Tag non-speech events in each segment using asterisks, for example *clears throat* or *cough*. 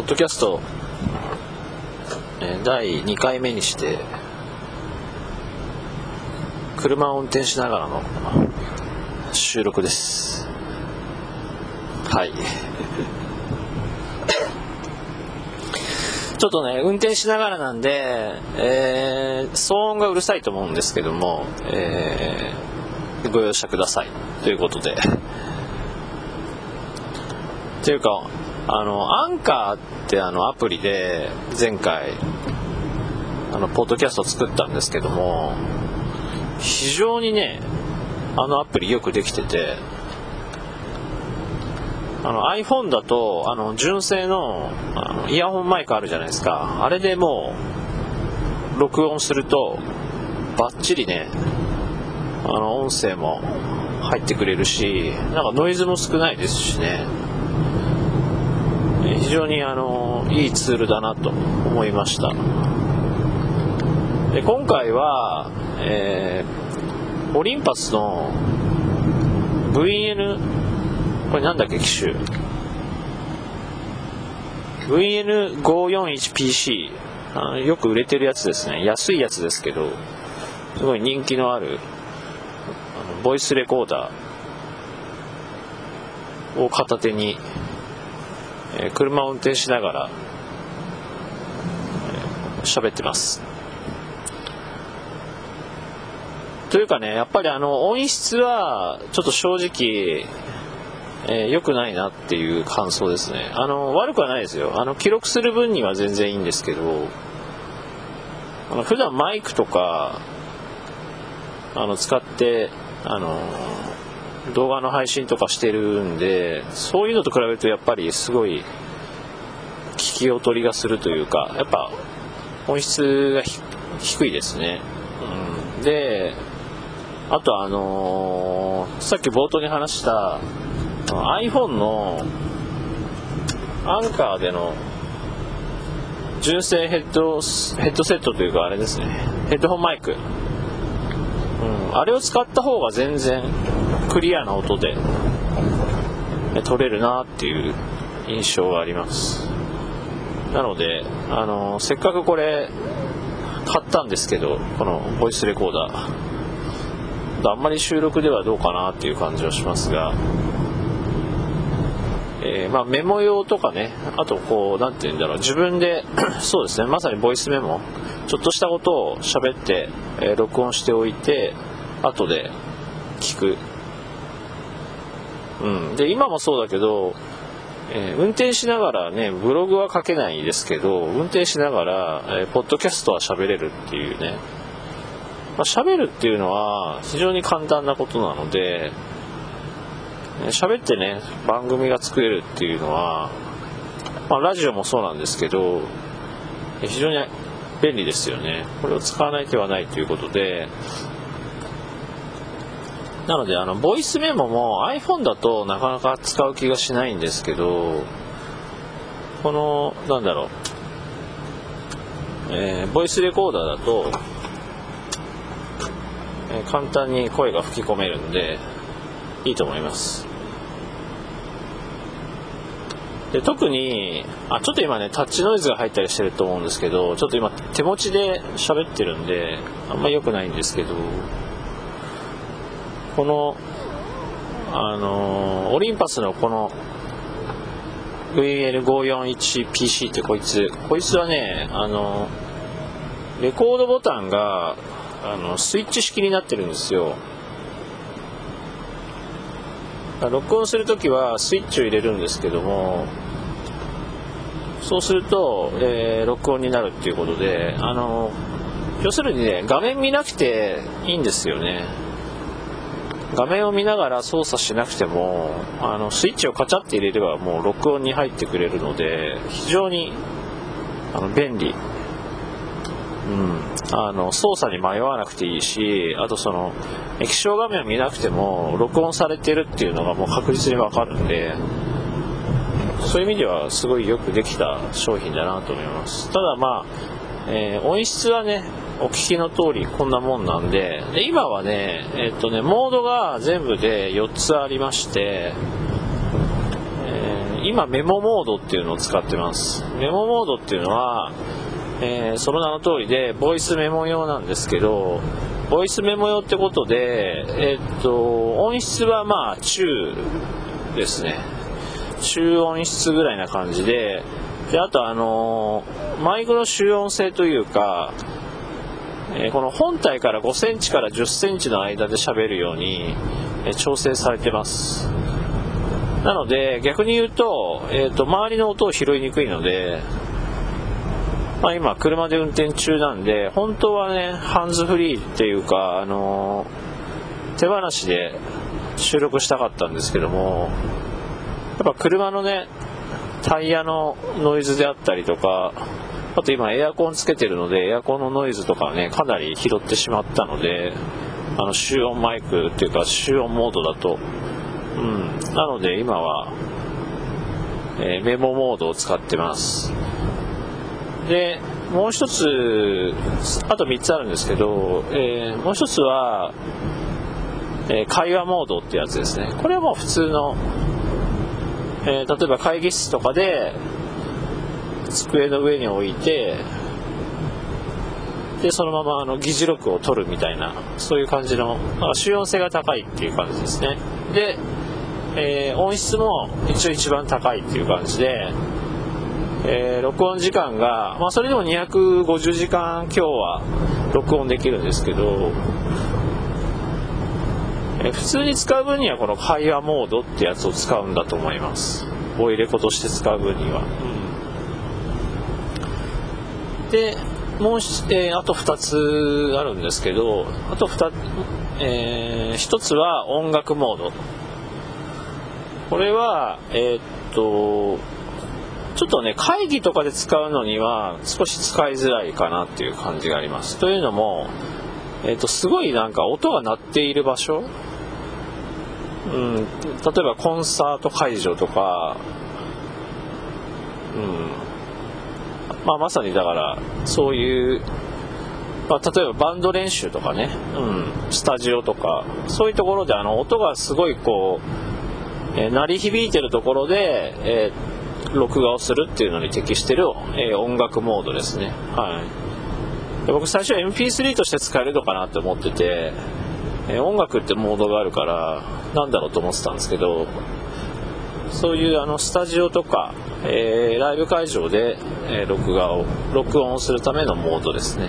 ポッドキャスト、えー第2回目にして、車を運転しながらの収録です。はい。ちょっとね、運転しながらなんで、えー騒音がうるさいと思うんですけども、えーご容赦ください。ということで。っていうか、あの、アンカーってあのアプリで前回、あの、ポッドキャストを作ったんですけども、非常にね、あのアプリよくできてて、あの iPhone だと、あの、純正のあのイヤホンマイクあるじゃないですか。あれでもう、録音すると、バッチリね、あの、音声も入ってくれるし、なんかノイズも少ないですしね。非常にあの、いいツールだなと思いました。で、今回は、えーオリンパスの VN、これなんだっけ、機種？VN541PC。あのよく売れてるやつですね。安いやつですけど、すごい人気のある、あのボイスレコーダーを片手に、え車を運転しながら、えー喋ってます。というかね、やっぱりあの音質はちょっと正直、えーくないなっていう感想ですね。あの悪くはないですよ。あの記録する分には全然いいんですけど、あの普段マイクとかあの使ってあの動画の配信とかしてるんで、そういうのと比べるとやっぱりすごい聞き劣りがするというか、やっぱ音質が低いですね。うん、で、あとあのーさっき冒頭に話した iPhone のアンカーでの純正ヘッドヘッドセットというかあれですね。ヘッドホンマイク、うん、あれを使った方が全然クリアな音で撮れるなっていう印象があります。なので、あのせっかくこれ買ったんですけどこのボイスレコーダー。あんまり収録ではどうかなっていう感じはしますが、えーまあ、メモ用とかねあとこうなんて言うんだろう。自分で *clears throat* そうですねまさにボイスメモ。ちょっとしたことを喋って、えー録音しておいて後で聞く、うん、で今もそうだけど、えー運転しながらねブログは書けないですけど運転しながら、えーポッドキャストは喋れるっていうねまあ、喋るっていうのは非常に簡単なことなので、えー喋ってね、番組が作れるっていうのは、まあ、ラジオもそうなんですけど、非常に便利ですよね。これを使わない手はないということで、なので、あの、ボイスメモも iPhone だとなかなか使う気がしないんですけど、この、なんだろう、えーボイスレコーダーだと、えー簡単に声が吹き込めるんでいいと思います。で特にあちょっと今ねタッチノイズが入ったりしてると思うんですけどちょっと今手持ちで喋ってるんであんま良くないんですけど。このあのーオリンパスのこの VL541PC ってこいつ。こいつはねあのレコードボタンがあのスイッチ式になってるんですよ。録音するときはスイッチを入れるんですけどもそうすると、えー録音になるっていうことであの要するにね画面見なくていいんですよね。画面を見ながら操作しなくてもあのスイッチをカチャって入れればもう録音に入ってくれるので非常にあの便利。うん、あの操作に迷わなくていいしあとその液晶画面を見なくても録音されてるっていうのがもう確実にわかるんでそういう意味ではすごいよくできた商品だなと思います。ただまあ、えー音質はねお聞きの通りこんなもんなんで。で今はねえっとねモードが全部で4つありまして、え今メモモードっていうのを使ってます。メモモードっていうのは、えー、その名の通りでボイスメモ用なんですけどボイスメモ用ってことで、え、っと音質はまあ中ですね。中音質ぐらいな感じで。であとあのー、マイクの集音性というか、え、この本体から5センチから10センチの間で喋るように、え、調整されてます。なので逆に言うと,、えーと、周りの音を拾いにくいので、まあ、今車で運転中なんで本当はねハンズフリーっていうか、あの手放しで収録したかったんですけどもやっぱ車のねタイヤのノイズであったりとかあと今エアコンつけてるのでエアコンのノイズとかねかなり拾ってしまったのであの集音マイクっていうか集音モードだと。うん。なので今は、えー、メモモードを使ってます。でもう一つあと3つあるんですけど、えー、もう一つは、えー、会話モードってやつですね。これはもう普通のえ、例えば会議室とかで机の上に置いてでそのままあの議事録を取るみたいなそういう感じの、まあ、収音性が高いっていう感じですね。で、えー、音質も一応一番高いっていう感じで、えー、録音時間が、まあ、それでも250時間今日は録音できるんですけどえ普通に使う分にはこの会話モードってやつを使うんだと思います。ボイレコとして使う分には、でもう、えー、あと2つあるんですけどあと2、えー、1つは音楽モード。これはえー、っとちょっとね会議とかで使うのには少し使いづらいかなっていう感じがあります。というのもえーと、すごいなんか音が鳴っている場所。うん、例えばコンサート会場とか、うん。まあ、まさにだからそういう、まあ、例えばバンド練習とかね、うん、スタジオとかそういうところであの音がすごいこう、えー、鳴り響いてるところで、えー、録画をするっていうのに適してる、えー、音楽モードですね。はい、で僕最初は MP3 として使えるのかなって思っててえ音楽ってモードがあるからなんだろうと思ってたんですけどそういうあのスタジオとか、えー、ライブ会場で、えー、録画を録音するためのモードですね。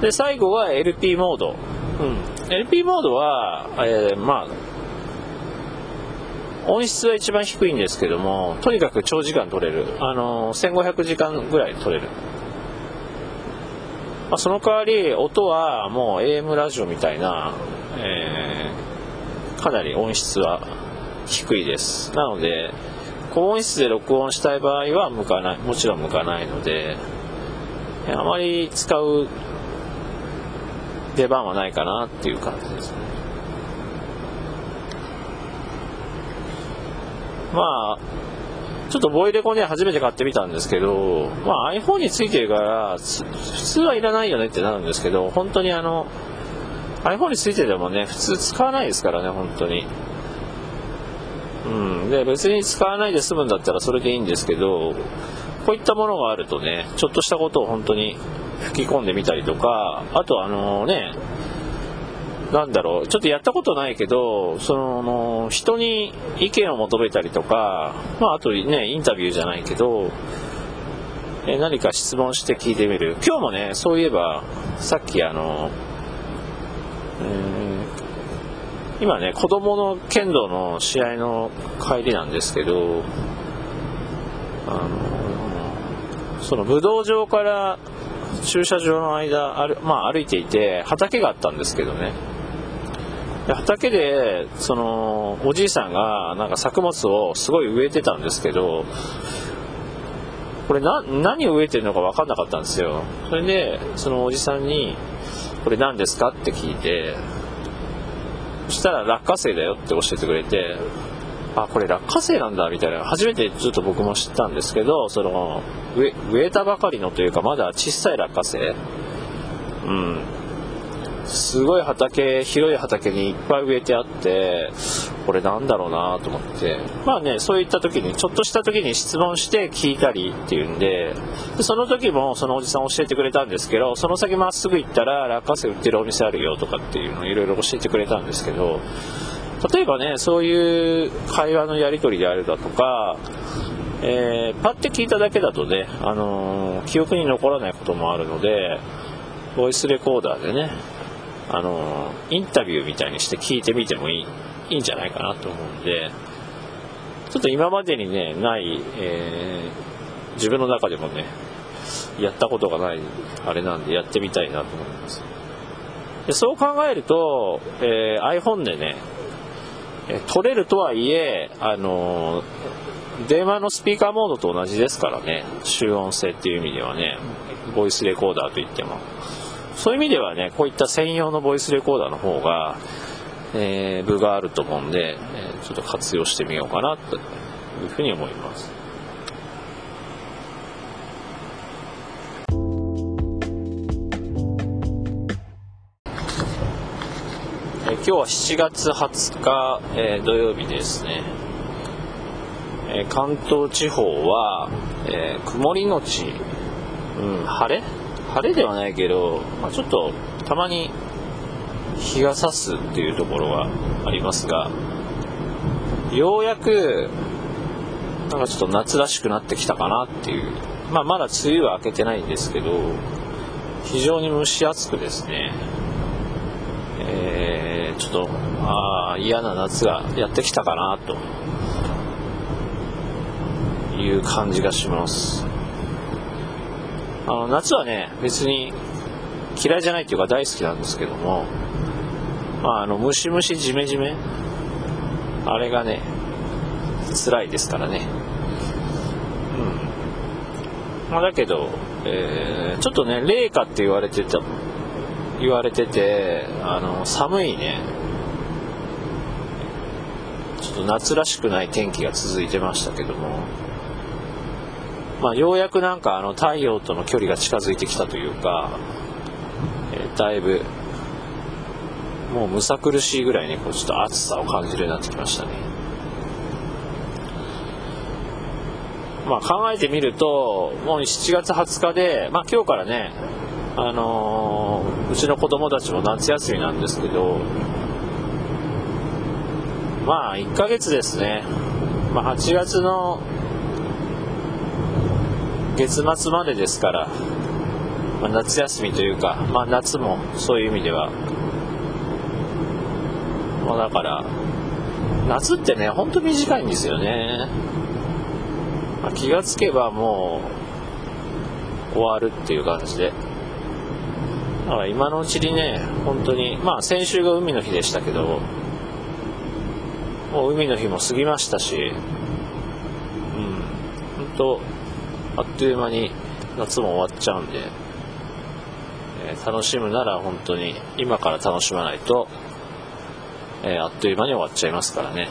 で最後は LP モード、うん、LP モードは、えー、まあ音質は一番低いんですけどもとにかく長時間撮れる、あの1500時間ぐらい撮れる。まあ、その代わり音はもう AM ラジオみたいな、えー、かなり音質は低いですなので高音質で録音したい場合は向かないもちろん向かないのであまり使う出番はないかなっていう感じですねまあちょっとボイレコね、初めて買ってみたんですけど、まあ iPhone についてるから、普通はいらないよねってなるんですけど、本当にあの、iPhone についててもね、普通使わないですからね、本当に。うん。で、別に使わないで済むんだったらそれでいいんですけど、こういったものがあるとね、ちょっとしたことを本当に吹き込んでみたりとか、あとあのね、なんだろう、ちょっとやったことないけど、その、人に意見を求めたりとか、まあ、あとね、インタビューじゃないけど、え何か質問して聞いてみる。今日もね、そういえば、さっきあの、うん、今ね、子供の剣道の試合の帰りなんですけど、あの、その武道場から駐車場の間、まあ、歩いていて畑があったんですけどねで畑でそのおじいさんがなんか作物をすごい植えてたんですけどこれ何を植えてるのか分かんなかったんですよそれでそのおじさんに「これ何ですか?」って聞いてそしたら落花生だよって教えてくれてあこれ落花生なんだみたいな。初めてちょっと僕も知ったんですけどその植えたばかりのというかまだ小さい落花生。うん。すごい畑広い畑にいっぱい植えてあってこれなんだろうなと思って。まあねそういった時にちょっとした時に質問して聞いたりっていうんででその時もそのおじさん教えてくれたんですけどその先まっすぐ行ったら落花生売ってるお店あるよとかっていうのをいろいろ教えてくれたんですけど例えばねそういう会話のやり取りであるだとかえー、パッて聞いただけだとね、あのー、記憶に残らないこともあるので、ボイスレコーダーでね、あのインタビューみたいにして聞いてみてもいいいいんじゃないかなと思うんで、ちょっと今までにね、ない、えー、自分の中でもね、やったことがないあれなんでやってみたいなと思います。でそう考えると、えー、iPhone でね、え撮れるとはいえ、あの電話のスピーカーモードと同じですからね、集音性っていう意味ではね、ボイスレコーダーといっても。そういう意味ではね、こういった専用のボイスレコーダーの方が、えー、部があると思うんで、えー、ちょっと活用してみようかなというふうに思います。え今日は7月20日、えー、土曜日ですね。え関東地方は、え曇りのち、うん、晴れ晴れではないけど、まあ、ちょっとたまに日が差すっていうところがありますがようやくなんかちょっと夏らしくなってきたかなっていう。まあまだ梅雨は明けてないんですけど非常に蒸し暑くですねえー、ちょっとああ嫌な夏がやってきたかなという感じがします。あの夏はね別に嫌いじゃないっていうか大好きなんですけどもまああのムシムシジメジメあれがね辛いですからね。うん。まあだけど、えー、ちょっとね冷夏って言われてた言われててあの寒いね。ちょっと夏らしくない天気が続いてましたけども。まあ、ようやくなんかあの太陽との距離が近づいてきたというか、えー、だいぶもうむさ苦しいぐらいにこうちょっと暑さを感じるようになってきましたね。まあ、考えてみるともう7月20日で、まあ、今日からね、あのー、うちの子供たちも夏休みなんですけどまあ1ヶ月ですね、まあ、8月の月末までですから、まあ、夏休みというか、まあ、夏もそういう意味では、まあ、だから夏ってねほんと短いんですよね、まあ、気がつけばもう終わるっていう感じで。だから今のうちにね本当にまあ先週が海の日でしたけどもう海の日も過ぎましたしうん本当あっという間に夏も終わっちゃうんで、えー、楽しむなら本当に今から楽しまないと、えー、あっという間に終わっちゃいますからね。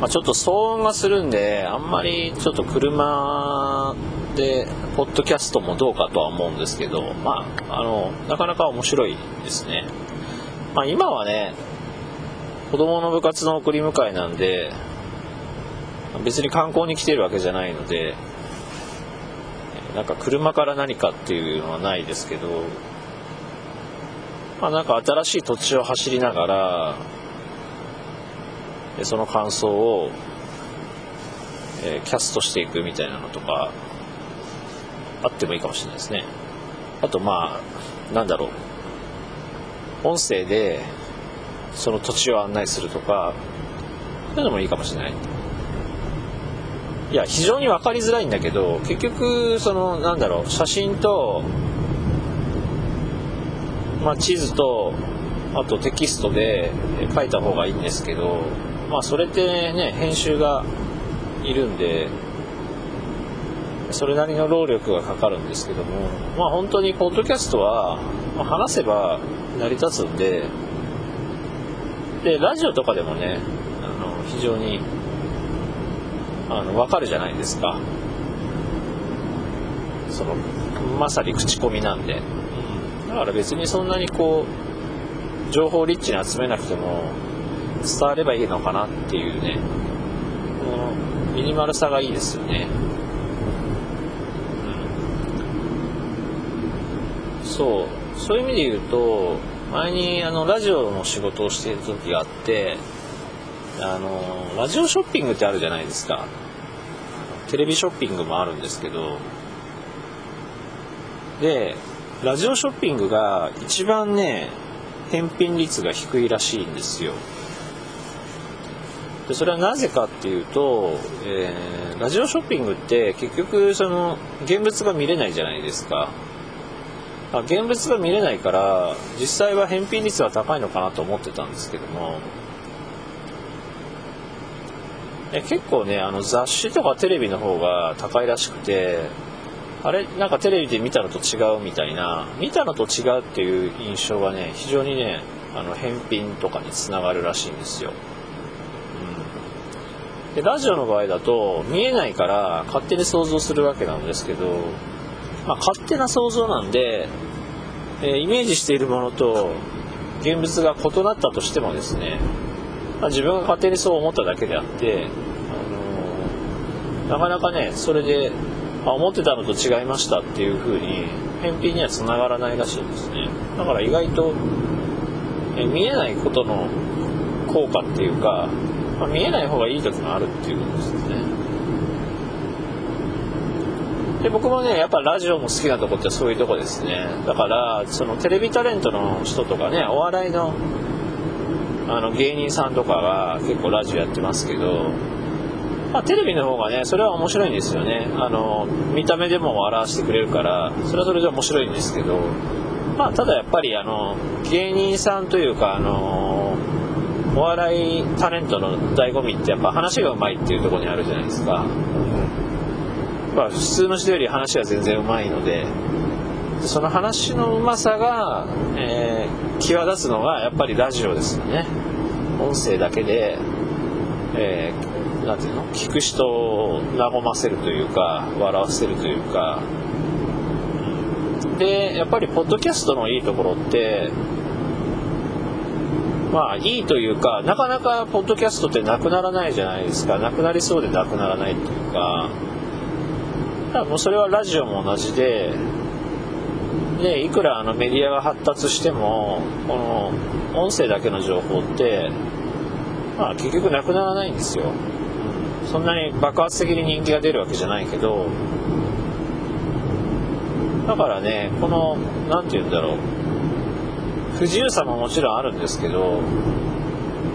まあ、ちょっと騒音がするんで、あんまりちょっと車で、ポッドキャストもどうかとは思うんですけど、まあ、あの、なかなか面白いですね。まあ、今はね、子供の部活の送り迎えなんで、別に観光に来てるわけじゃないので、なんか車から何かっていうのはないですけど、まあ、なんか新しい土地を走りながら、その感想を、えー、キャストしていくみたいなのとかあってもいいかもしれないですね。あとまあなんだろう。音声でその土地を案内するとかそういうのもいいかもしれない。いや非常に分かりづらいんだけど結局そのなんだろう。写真と、まあ、地図とあとテキストで書いた方がいいんですけどまあそれってね編集がいるんでそれなりの労力がかかるんですけどもまあ本当にポッドキャストは、話せば成り立つんででラジオとかでもねあの非常にあの分かるじゃないですか。そのまさに口コミなんで、だから別にそんなにこう情報リッチに集めなくても伝わればいいのかなっていうねこのミニマルさがいいですよね、うん、そう。そういう意味で言うと前にあのラジオの仕事をしている時があってあのラジオショッピングってあるじゃないですか。テレビショッピングもあるんですけど。でラジオショッピングが一番ね返品率が低いらしいんですよ。でそれはなぜかっていうと、えー、ラジオショッピングって結局その現物が見れないじゃないですか。あ現物が見れないから実際は返品率は高いのかなと思ってたんですけども。え結構ねあの雑誌とかテレビの方が高いらしくてあれなんかテレビで見たのと違うみたいな。見たのと違うっていう印象がね非常にねあの返品とかにつながるらしいんですよ、うん、でラジオの場合だと見えないから勝手に想像するわけなんですけどまあ、勝手な想像なんで、えー、イメージしているものと現物が異なったとしてもですね、まあ、自分が勝手にそう思っただけであって、あのー、なかなかねそれで、あ、思ってたのと違いましたっていう風に返品にはつながらないらしいですね。だから意外と、えー、見えないことの効果っていうか、まあ、見えない方がいい時もあるっていうことですね。で僕もねやっぱラジオも好きなとこってそういうとこですね。だからそのテレビタレントの人とかねお笑いのあの芸人さんとかが結構ラジオやってますけど、まあ、テレビの方がねそれは面白いんですよね。あの見た目でも笑わせてくれるからそれはそれで面白いんですけどまあただやっぱりあの芸人さんというかあのお笑いタレントの醍醐味ってやっぱ話がうまいっていうとこにあるじゃないですか。まあ、普通の人より話が全然うまいのでその話のうまさが、えー、際立つのがやっぱりラジオですよね。音声だけで、えー、なんていうの？聞く人を和ませるというか笑わせるというか。でやっぱりポッドキャストのいいところってまあいいというかなかなかポッドキャストってなくならないじゃないですか。なくなりそうでなくならないっていうか。だもうそれはラジオも同じででいくらあのメディアが発達してもこの音声だけの情報って、まあ、結局なくならないんですよ。そんなに爆発的に人気が出るわけじゃないけどだからねこの何て言うんだろう。不自由さももちろんあるんですけど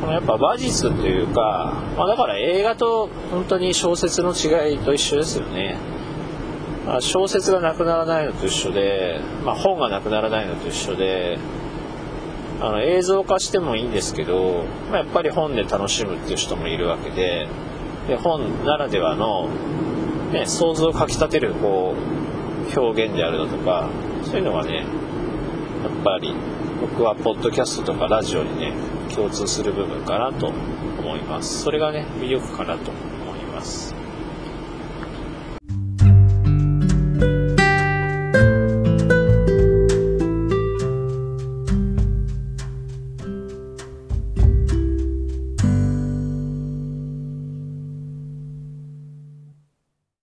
このやっぱ話術というか、まあ、だから映画と本当に小説の違いと一緒ですよね。まあ、小説がなくならないのと一緒で、まあ、本がなくならないのと一緒であの映像化してもいいんですけど、まあ、やっぱり本で楽しむっていう人もいるわけでで本ならではの、ね、想像をかきたてるこう表現であるだとかそういうのがねやっぱり僕はポッドキャストとかラジオにね共通する部分かなと思います。それがね魅力かなと。